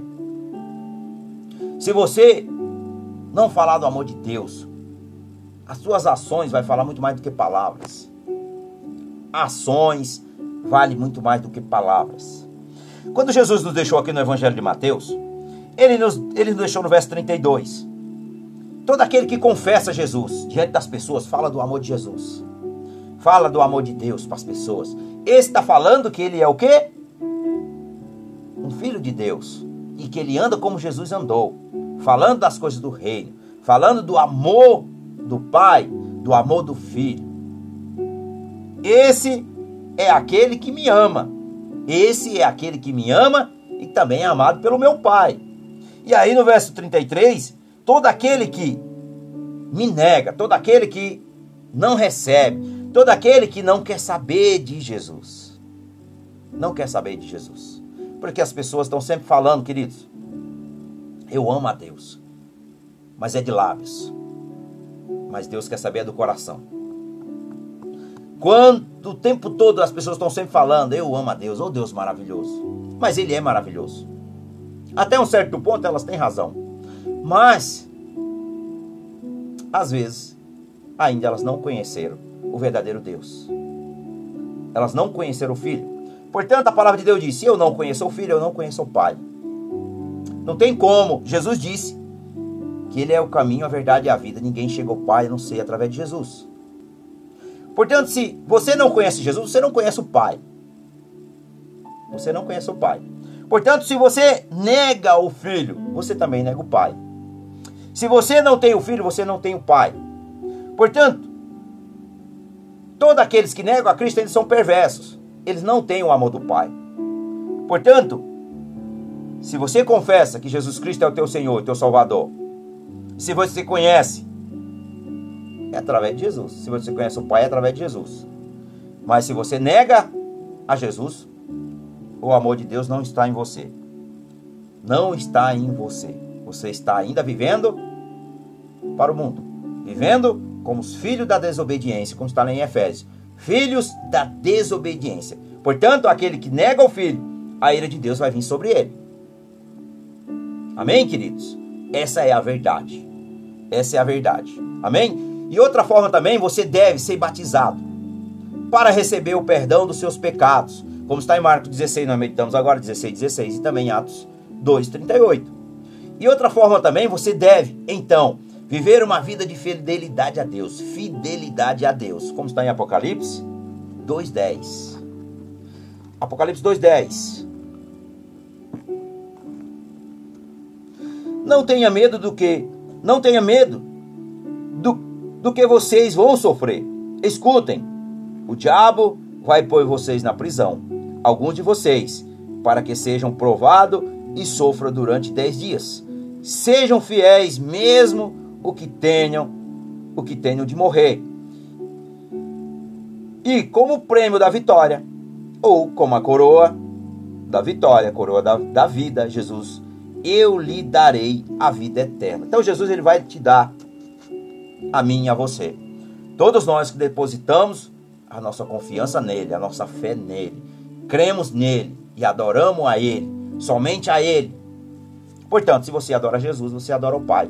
se você não falar do amor de Deus, as suas ações vai falar muito mais do que palavras. Ações vale muito mais do que palavras. Quando Jesus nos deixou aqui no Evangelho de Mateus, Ele nos, ele nos deixou no verso 32. Todo aquele que confessa Jesus diante das pessoas fala do amor de Jesus. Fala do amor de Deus para as pessoas. Esse está falando que ele é o quê? Um filho de Deus. E que ele anda como Jesus andou. Falando das coisas do reino. Falando do amor do Pai, do amor do Filho. Esse é aquele que me ama. Esse é aquele que me ama e também é amado pelo meu Pai. E aí no verso 33, todo aquele que me nega, todo aquele que não recebe, todo aquele que não quer saber de Jesus. Não quer saber de Jesus. Porque as pessoas estão sempre falando, queridos, eu amo a Deus, mas é de lábios. Mas Deus quer saber do coração. Quando o tempo todo as pessoas estão sempre falando, eu amo a Deus, oh Deus maravilhoso. Mas Ele é maravilhoso. Até um certo ponto elas têm razão. Mas, às vezes, ainda elas não conheceram o verdadeiro Deus. Elas não conheceram o Filho. Portanto, a palavra de Deus diz: se eu não conheço o Filho, eu não conheço o Pai. Não tem como. Jesus disse que Ele é o caminho, a verdade e a vida. Ninguém chega ao Pai a não ser através de Jesus. Portanto, se você não conhece Jesus, você não conhece o Pai. Você não conhece o Pai. Portanto, se você nega o filho, você também nega o pai. Se você não tem o filho, você não tem o pai. Portanto, todos aqueles que negam a Cristo, eles são perversos. Eles não têm o amor do pai. Portanto, se você confessa que Jesus Cristo é o teu Senhor, teu Salvador, se você conhece, é através de Jesus. Se você conhece o Pai, é através de Jesus. Mas se você nega a Jesus, o amor de Deus não está em você. Não está em você. Você está ainda vivendo para o mundo. Vivendo como os filhos da desobediência, como está lá em Efésios. Filhos da desobediência. Portanto, aquele que nega o filho, a ira de Deus vai vir sobre ele. Amém, queridos? Essa é a verdade. Essa é a verdade. Amém? E outra forma também, você deve ser batizado para receber o perdão dos seus pecados como está em Marcos 16, nós meditamos agora 16, 16 e também em Atos 2, 38. E outra forma também, você deve, então, viver uma vida de fidelidade a Deus. Fidelidade a Deus. Como está em Apocalipse 2,10. Apocalipse 2,10. Não tenha medo do que. Não tenha medo do, que vocês vão sofrer. Escutem. O diabo vai pôr vocês na prisão alguns de vocês, para que sejam provados e sofram durante dez dias. Sejam fiéis, mesmo o que tenham, o que tenham de morrer. E como prêmio da vitória, ou como a coroa da vitória, coroa da, da vida, Jesus, eu lhe darei a vida eterna. Então Jesus ele vai te dar a mim e a você. Todos nós que depositamos a nossa confiança nele, a nossa fé nele, cremos nele e adoramos a ele, somente a ele. Portanto, se você adora Jesus, você adora o Pai.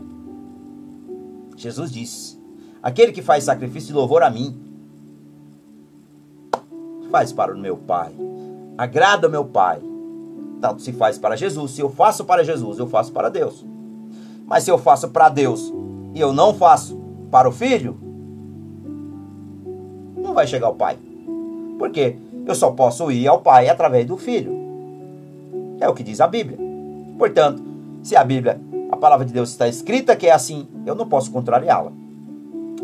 Jesus disse: Aquele que faz sacrifício de louvor a mim, faz para o meu Pai, agrada o meu Pai. Tanto se faz para Jesus. Se eu faço para Jesus, eu faço para Deus. Mas se eu faço para Deus e eu não faço para o Filho, não vai chegar ao Pai. Por quê? Eu só posso ir ao Pai através do Filho. É o que diz a Bíblia. Portanto, se a Bíblia, a palavra de Deus está escrita que é assim, eu não posso contrariá-la.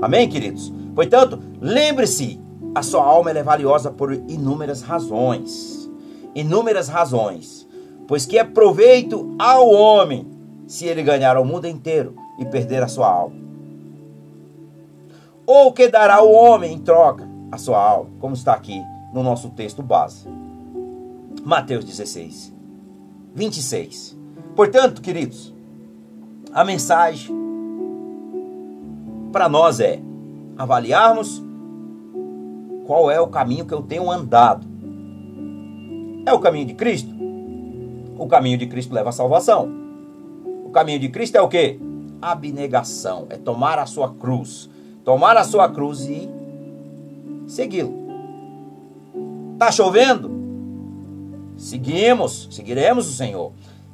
Amém, queridos? Portanto, lembre-se, a sua alma é valiosa por inúmeras razões. Inúmeras razões. Pois que é proveito ao homem se ele ganhar o mundo inteiro e perder a sua alma. Ou que dará o homem em troca a sua alma, como está aqui no nosso texto base. Mateus 16, 26. Portanto, queridos, a mensagem para nós é avaliarmos qual é o caminho que eu tenho andado. É o caminho de Cristo? O caminho de Cristo leva à salvação. O caminho de Cristo é o que? Abnegação, é tomar a sua cruz. Tomar a sua cruz e segui-lo. Está chovendo? Seguimos, seguiremos o Senhor.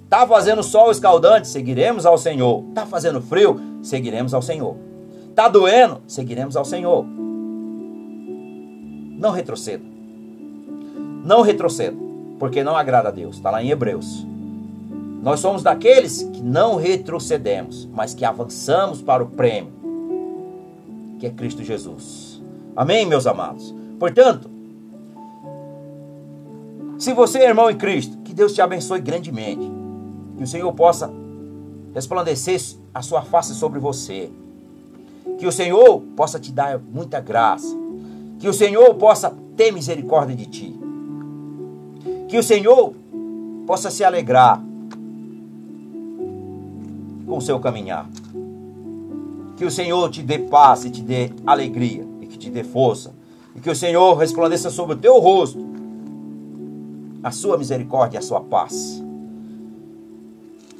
Tá fazendo sol escaldante, seguiremos ao Senhor. Tá fazendo frio, seguiremos ao Senhor. Tá doendo, seguiremos ao Senhor. Não retroceda. Não retroceda, porque não agrada a Deus. Está lá em Hebreus. Nós somos daqueles que não retrocedemos, mas que avançamos para o prêmio, que é Cristo Jesus. Amém, meus amados? Portanto, se você é irmão em Cristo, que Deus te abençoe grandemente. Que o Senhor possa resplandecer a sua face sobre você. Que o Senhor possa te dar muita graça. Que o Senhor possa ter misericórdia de ti. Que o Senhor possa se alegrar com o seu caminhar. Que o Senhor te dê paz e te dê alegria e que te dê força. E que o Senhor resplandeça sobre o teu rosto a sua misericórdia e a sua paz.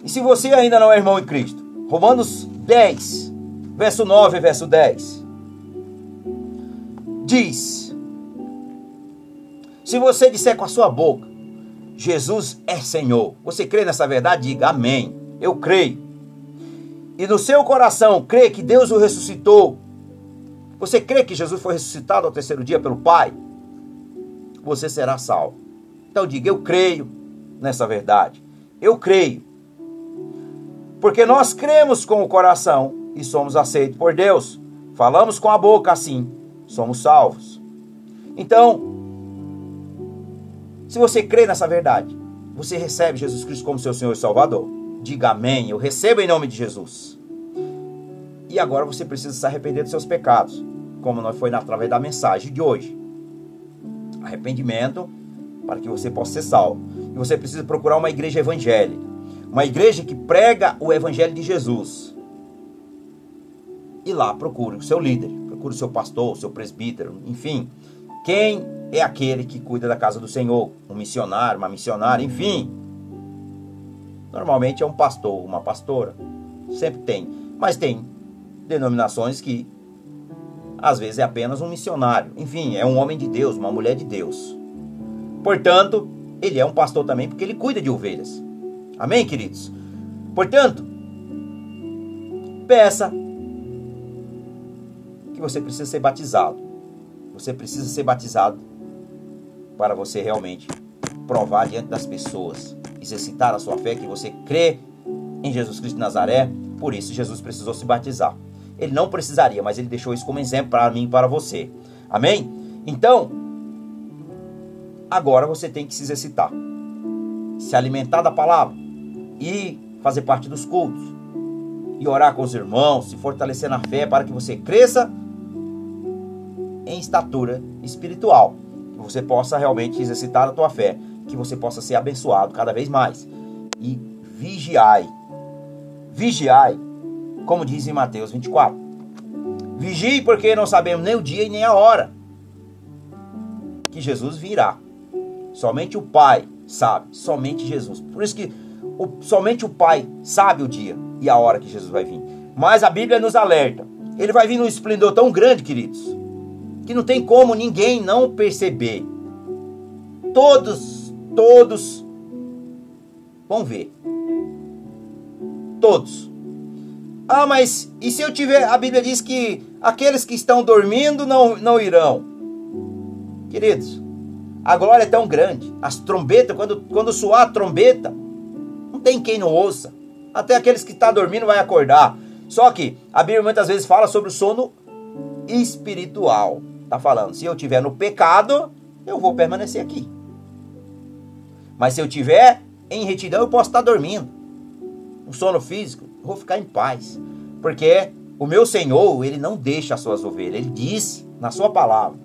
E se você ainda não é irmão em Cristo, Romanos 10, verso 9 e verso 10, diz: Se você disser com a sua boca, Jesus é Senhor, você crê nessa verdade? Diga amém. Eu creio e no seu coração crê que Deus o ressuscitou, você crê que Jesus foi ressuscitado ao terceiro dia pelo Pai, você será salvo. Então diga: Eu creio nessa verdade. Eu creio. Porque nós cremos com o coração e somos aceitos por Deus. Falamos com a boca assim, somos salvos. Então, se você crê nessa verdade, você recebe Jesus Cristo como seu Senhor e Salvador. Diga amém. Eu recebo em nome de Jesus. E agora você precisa se arrepender dos seus pecados, como nós foi através da mensagem de hoje. Arrependimento para que você possa ser salvo. E você precisa procurar uma igreja evangélica, uma igreja que prega o evangelho de Jesus. E lá procure o seu líder, procure o seu pastor, o seu presbítero, enfim, quem é aquele que cuida da casa do Senhor, um missionário, uma missionária, enfim, Normalmente é um pastor, uma pastora. Sempre tem. Mas tem denominações que às vezes é apenas um missionário. Enfim, é um homem de Deus, uma mulher de Deus. Portanto, ele é um pastor também porque ele cuida de ovelhas. Amém, queridos? Portanto, peça que você precisa ser batizado. Você precisa ser batizado para você realmente provar diante das pessoas exercitar a sua fé, que você crê em Jesus Cristo de Nazaré. Por isso, Jesus precisou se batizar. Ele não precisaria, mas ele deixou isso como exemplo para mim e para você. Amém? Então, agora você tem que se exercitar, se alimentar da palavra e fazer parte dos cultos e orar com os irmãos, se fortalecer na fé para que você cresça em estatura espiritual, que você possa realmente exercitar a tua fé que você possa ser abençoado cada vez mais. E vigiai. Vigiai, como diz em Mateus 24. Vigie porque não sabemos nem o dia e nem a hora que Jesus virá. Somente o Pai sabe, somente Jesus. Por isso que o, somente o Pai sabe o dia e a hora que Jesus vai vir. Mas a Bíblia nos alerta. Ele vai vir num esplendor tão grande, queridos, que não tem como ninguém não perceber. Todos Todos vão ver. Todos. Ah, mas e se eu tiver. A Bíblia diz que aqueles que estão dormindo não, não irão. Queridos, a glória é tão grande. As trombetas, quando, quando soar a trombeta, não tem quem não ouça. Até aqueles que estão tá dormindo vai acordar. Só que a Bíblia muitas vezes fala sobre o sono espiritual. Tá falando, se eu tiver no pecado, eu vou permanecer aqui. Mas se eu tiver em retidão, eu posso estar dormindo. Um sono físico, eu vou ficar em paz. Porque o meu Senhor, ele não deixa as suas ovelhas. Ele disse na sua palavra: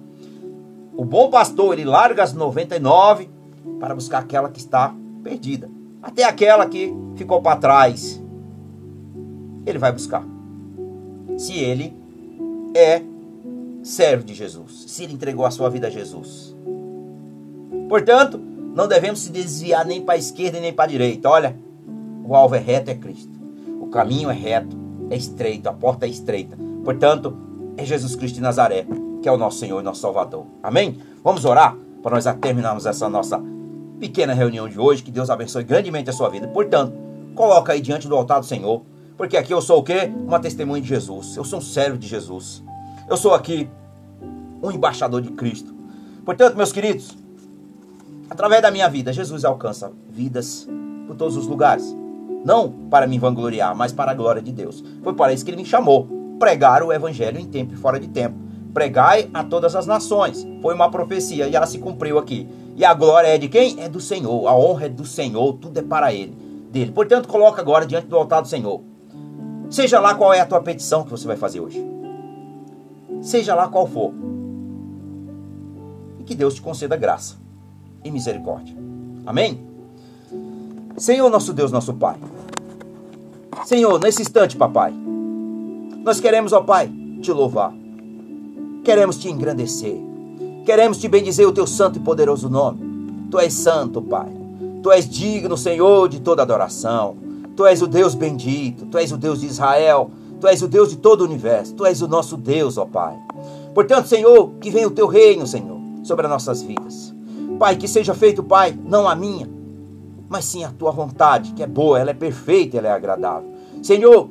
O bom pastor, ele larga as 99 para buscar aquela que está perdida. Até aquela que ficou para trás. Ele vai buscar. Se ele é servo de Jesus, se ele entregou a sua vida a Jesus. Portanto, não devemos se desviar nem para a esquerda nem para a direita. Olha, o alvo é reto, é Cristo. O caminho é reto, é estreito, a porta é estreita. Portanto, é Jesus Cristo de Nazaré, que é o nosso Senhor e nosso Salvador. Amém? Vamos orar para nós terminarmos essa nossa pequena reunião de hoje. Que Deus abençoe grandemente a sua vida. Portanto, coloca aí diante do altar do Senhor. Porque aqui eu sou o quê? Uma testemunha de Jesus. Eu sou um servo de Jesus. Eu sou aqui um embaixador de Cristo. Portanto, meus queridos, através da minha vida, Jesus alcança vidas por todos os lugares. Não para me vangloriar, mas para a glória de Deus. Foi para isso que ele me chamou. Pregar o evangelho em tempo e fora de tempo. Pregai a todas as nações. Foi uma profecia e ela se cumpriu aqui. E a glória é de quem? É do Senhor. A honra é do Senhor. Tudo é para ele. Dele. Portanto, coloca agora diante do altar do Senhor. Seja lá qual é a tua petição que você vai fazer hoje. Seja lá qual for. E que Deus te conceda graça e misericórdia. Amém? Senhor, nosso Deus, nosso Pai. Senhor, nesse instante, papai, nós queremos, ó Pai, te louvar. Queremos te engrandecer. Queremos te bendizer o teu santo e poderoso nome. Tu és santo, Pai. Tu és digno, Senhor, de toda adoração. Tu és o Deus bendito. Tu és o Deus de Israel. Tu és o Deus de todo o universo. Tu és o nosso Deus, ó Pai. Portanto, Senhor, que venha o teu reino, Senhor, sobre as nossas vidas. Pai, que seja feito, Pai, não a minha, mas sim a tua vontade, que é boa, ela é perfeita, ela é agradável. Senhor,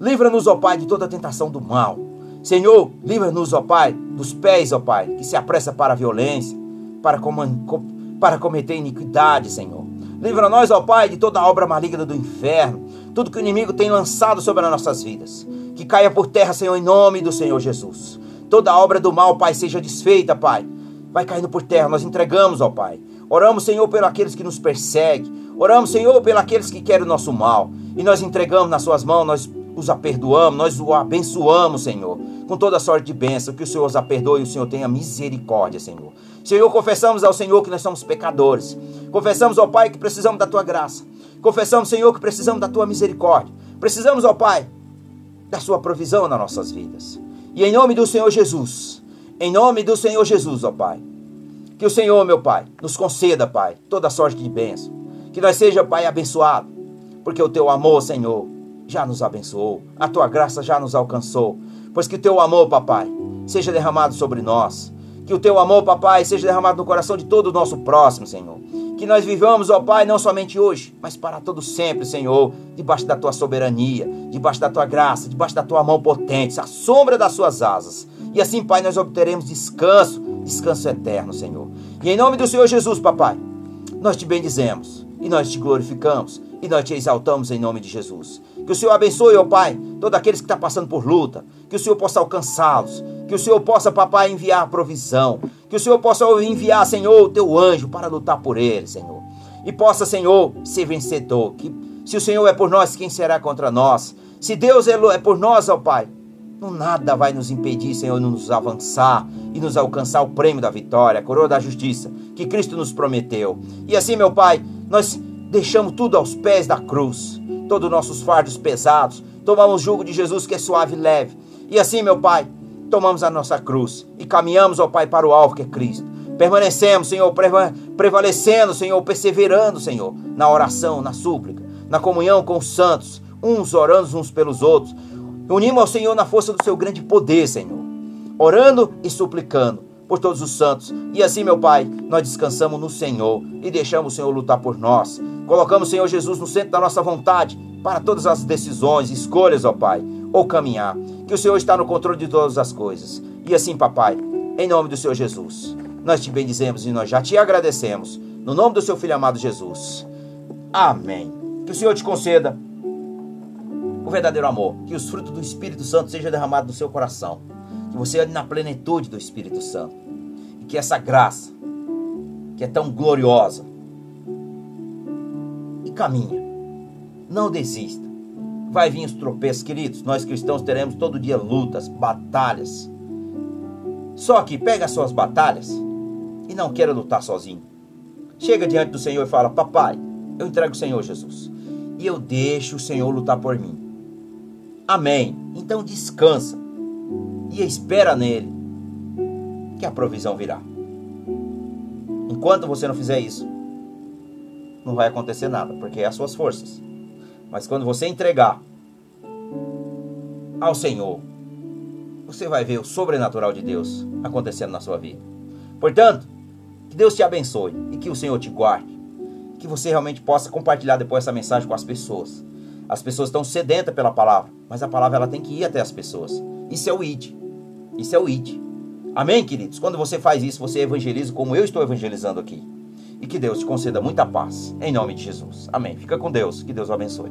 livra-nos, ó Pai, de toda a tentação do mal. Senhor, livra-nos, ó Pai, dos pés, ó Pai, que se apressa para a violência, para, para cometer iniquidade, Senhor. Livra-nós, ó Pai, de toda obra maligna do inferno, tudo que o inimigo tem lançado sobre as nossas vidas. Que caia por terra, Senhor, em nome do Senhor Jesus. Toda obra do mal, Pai, seja desfeita, Pai. Vai caindo por terra, nós entregamos, ó Pai. Oramos, Senhor, pelos aqueles que nos perseguem. Oramos, Senhor, pelos aqueles que querem o nosso mal. E nós entregamos nas suas mãos, nós os aperdoamos, nós o abençoamos, Senhor, com toda sorte de bênção, que o Senhor os aperdoe e o Senhor tenha misericórdia, Senhor. Senhor, confessamos ao Senhor que nós somos pecadores. Confessamos ao Pai que precisamos da tua graça. Confessamos, Senhor, que precisamos da tua misericórdia. Precisamos, ó Pai, da sua provisão nas nossas vidas. E em nome do Senhor Jesus, em nome do Senhor Jesus, ó Pai, que o Senhor, meu Pai, nos conceda, Pai, toda sorte de bênção. Que nós seja, Pai, abençoado. Porque o teu amor, Senhor, já nos abençoou. A tua graça já nos alcançou. Pois que o teu amor, papai, seja derramado sobre nós. Que o teu amor, papai, seja derramado no coração de todo o nosso próximo, Senhor. Que nós vivamos, ó Pai, não somente hoje, mas para todo sempre, Senhor, debaixo da tua soberania, debaixo da tua graça, debaixo da tua mão potente, a sombra das suas asas. E assim, Pai, nós obteremos descanso, descanso eterno, Senhor. E em nome do Senhor Jesus, papai, nós te bendizemos e nós te glorificamos e nós te exaltamos em nome de Jesus. Que o Senhor abençoe, ó Pai, todos aqueles que estão passando por luta. Que o Senhor possa alcançá-los. Que o Senhor possa, papai, enviar provisão. Que o Senhor possa enviar, Senhor, o teu anjo para lutar por eles, Senhor. E possa, Senhor, ser vencedor. Que se o Senhor é por nós, quem será contra nós? Se Deus é, é por nós, ó Pai, nada vai nos impedir, Senhor, de nos avançar e nos alcançar o prêmio da vitória, a coroa da justiça que Cristo nos prometeu. E assim, meu Pai, nós deixamos tudo aos pés da cruz, todos os nossos fardos pesados, tomamos o jugo de Jesus que é suave e leve. E assim, meu Pai, tomamos a nossa cruz e caminhamos, ó Pai, para o alvo que é Cristo. Permanecemos, Senhor, prevalecendo, Senhor, perseverando, Senhor, na oração, na súplica, na comunhão com os santos, uns orando uns pelos outros, Unimos ao Senhor na força do seu grande poder, Senhor, orando e suplicando por todos os santos. E assim, meu Pai, nós descansamos no Senhor e deixamos o Senhor lutar por nós. Colocamos o Senhor Jesus no centro da nossa vontade para todas as decisões, escolhas, ó Pai, ou caminhar. Que o Senhor está no controle de todas as coisas. E assim, papai, em nome do Senhor Jesus, nós te bendizemos e nós já te agradecemos. No nome do seu filho amado Jesus. Amém. Que o Senhor te conceda o verdadeiro amor, que os frutos do Espírito Santo sejam derramados no seu coração, que você ande na plenitude do Espírito Santo, e que essa graça, que é tão gloriosa, e caminha, não desista. Vai vir os tropeços, queridos. Nós cristãos teremos todo dia lutas, batalhas. Só que pega as suas batalhas e não queira lutar sozinho. Chega diante do Senhor e fala: Papai, eu entrego o Senhor Jesus. E eu deixo o Senhor lutar por mim. Amém. Então descansa e espera nele, que a provisão virá. Enquanto você não fizer isso, não vai acontecer nada, porque é as suas forças. Mas quando você entregar ao Senhor, você vai ver o sobrenatural de Deus acontecendo na sua vida. Portanto, que Deus te abençoe e que o Senhor te guarde que você realmente possa compartilhar depois essa mensagem com as pessoas. As pessoas estão sedentas pela palavra, mas a palavra ela tem que ir até as pessoas. Isso é o id. Isso é o id. Amém, queridos? Quando você faz isso, você evangeliza como eu estou evangelizando aqui. E que Deus te conceda muita paz. Em nome de Jesus. Amém. Fica com Deus. Que Deus o abençoe.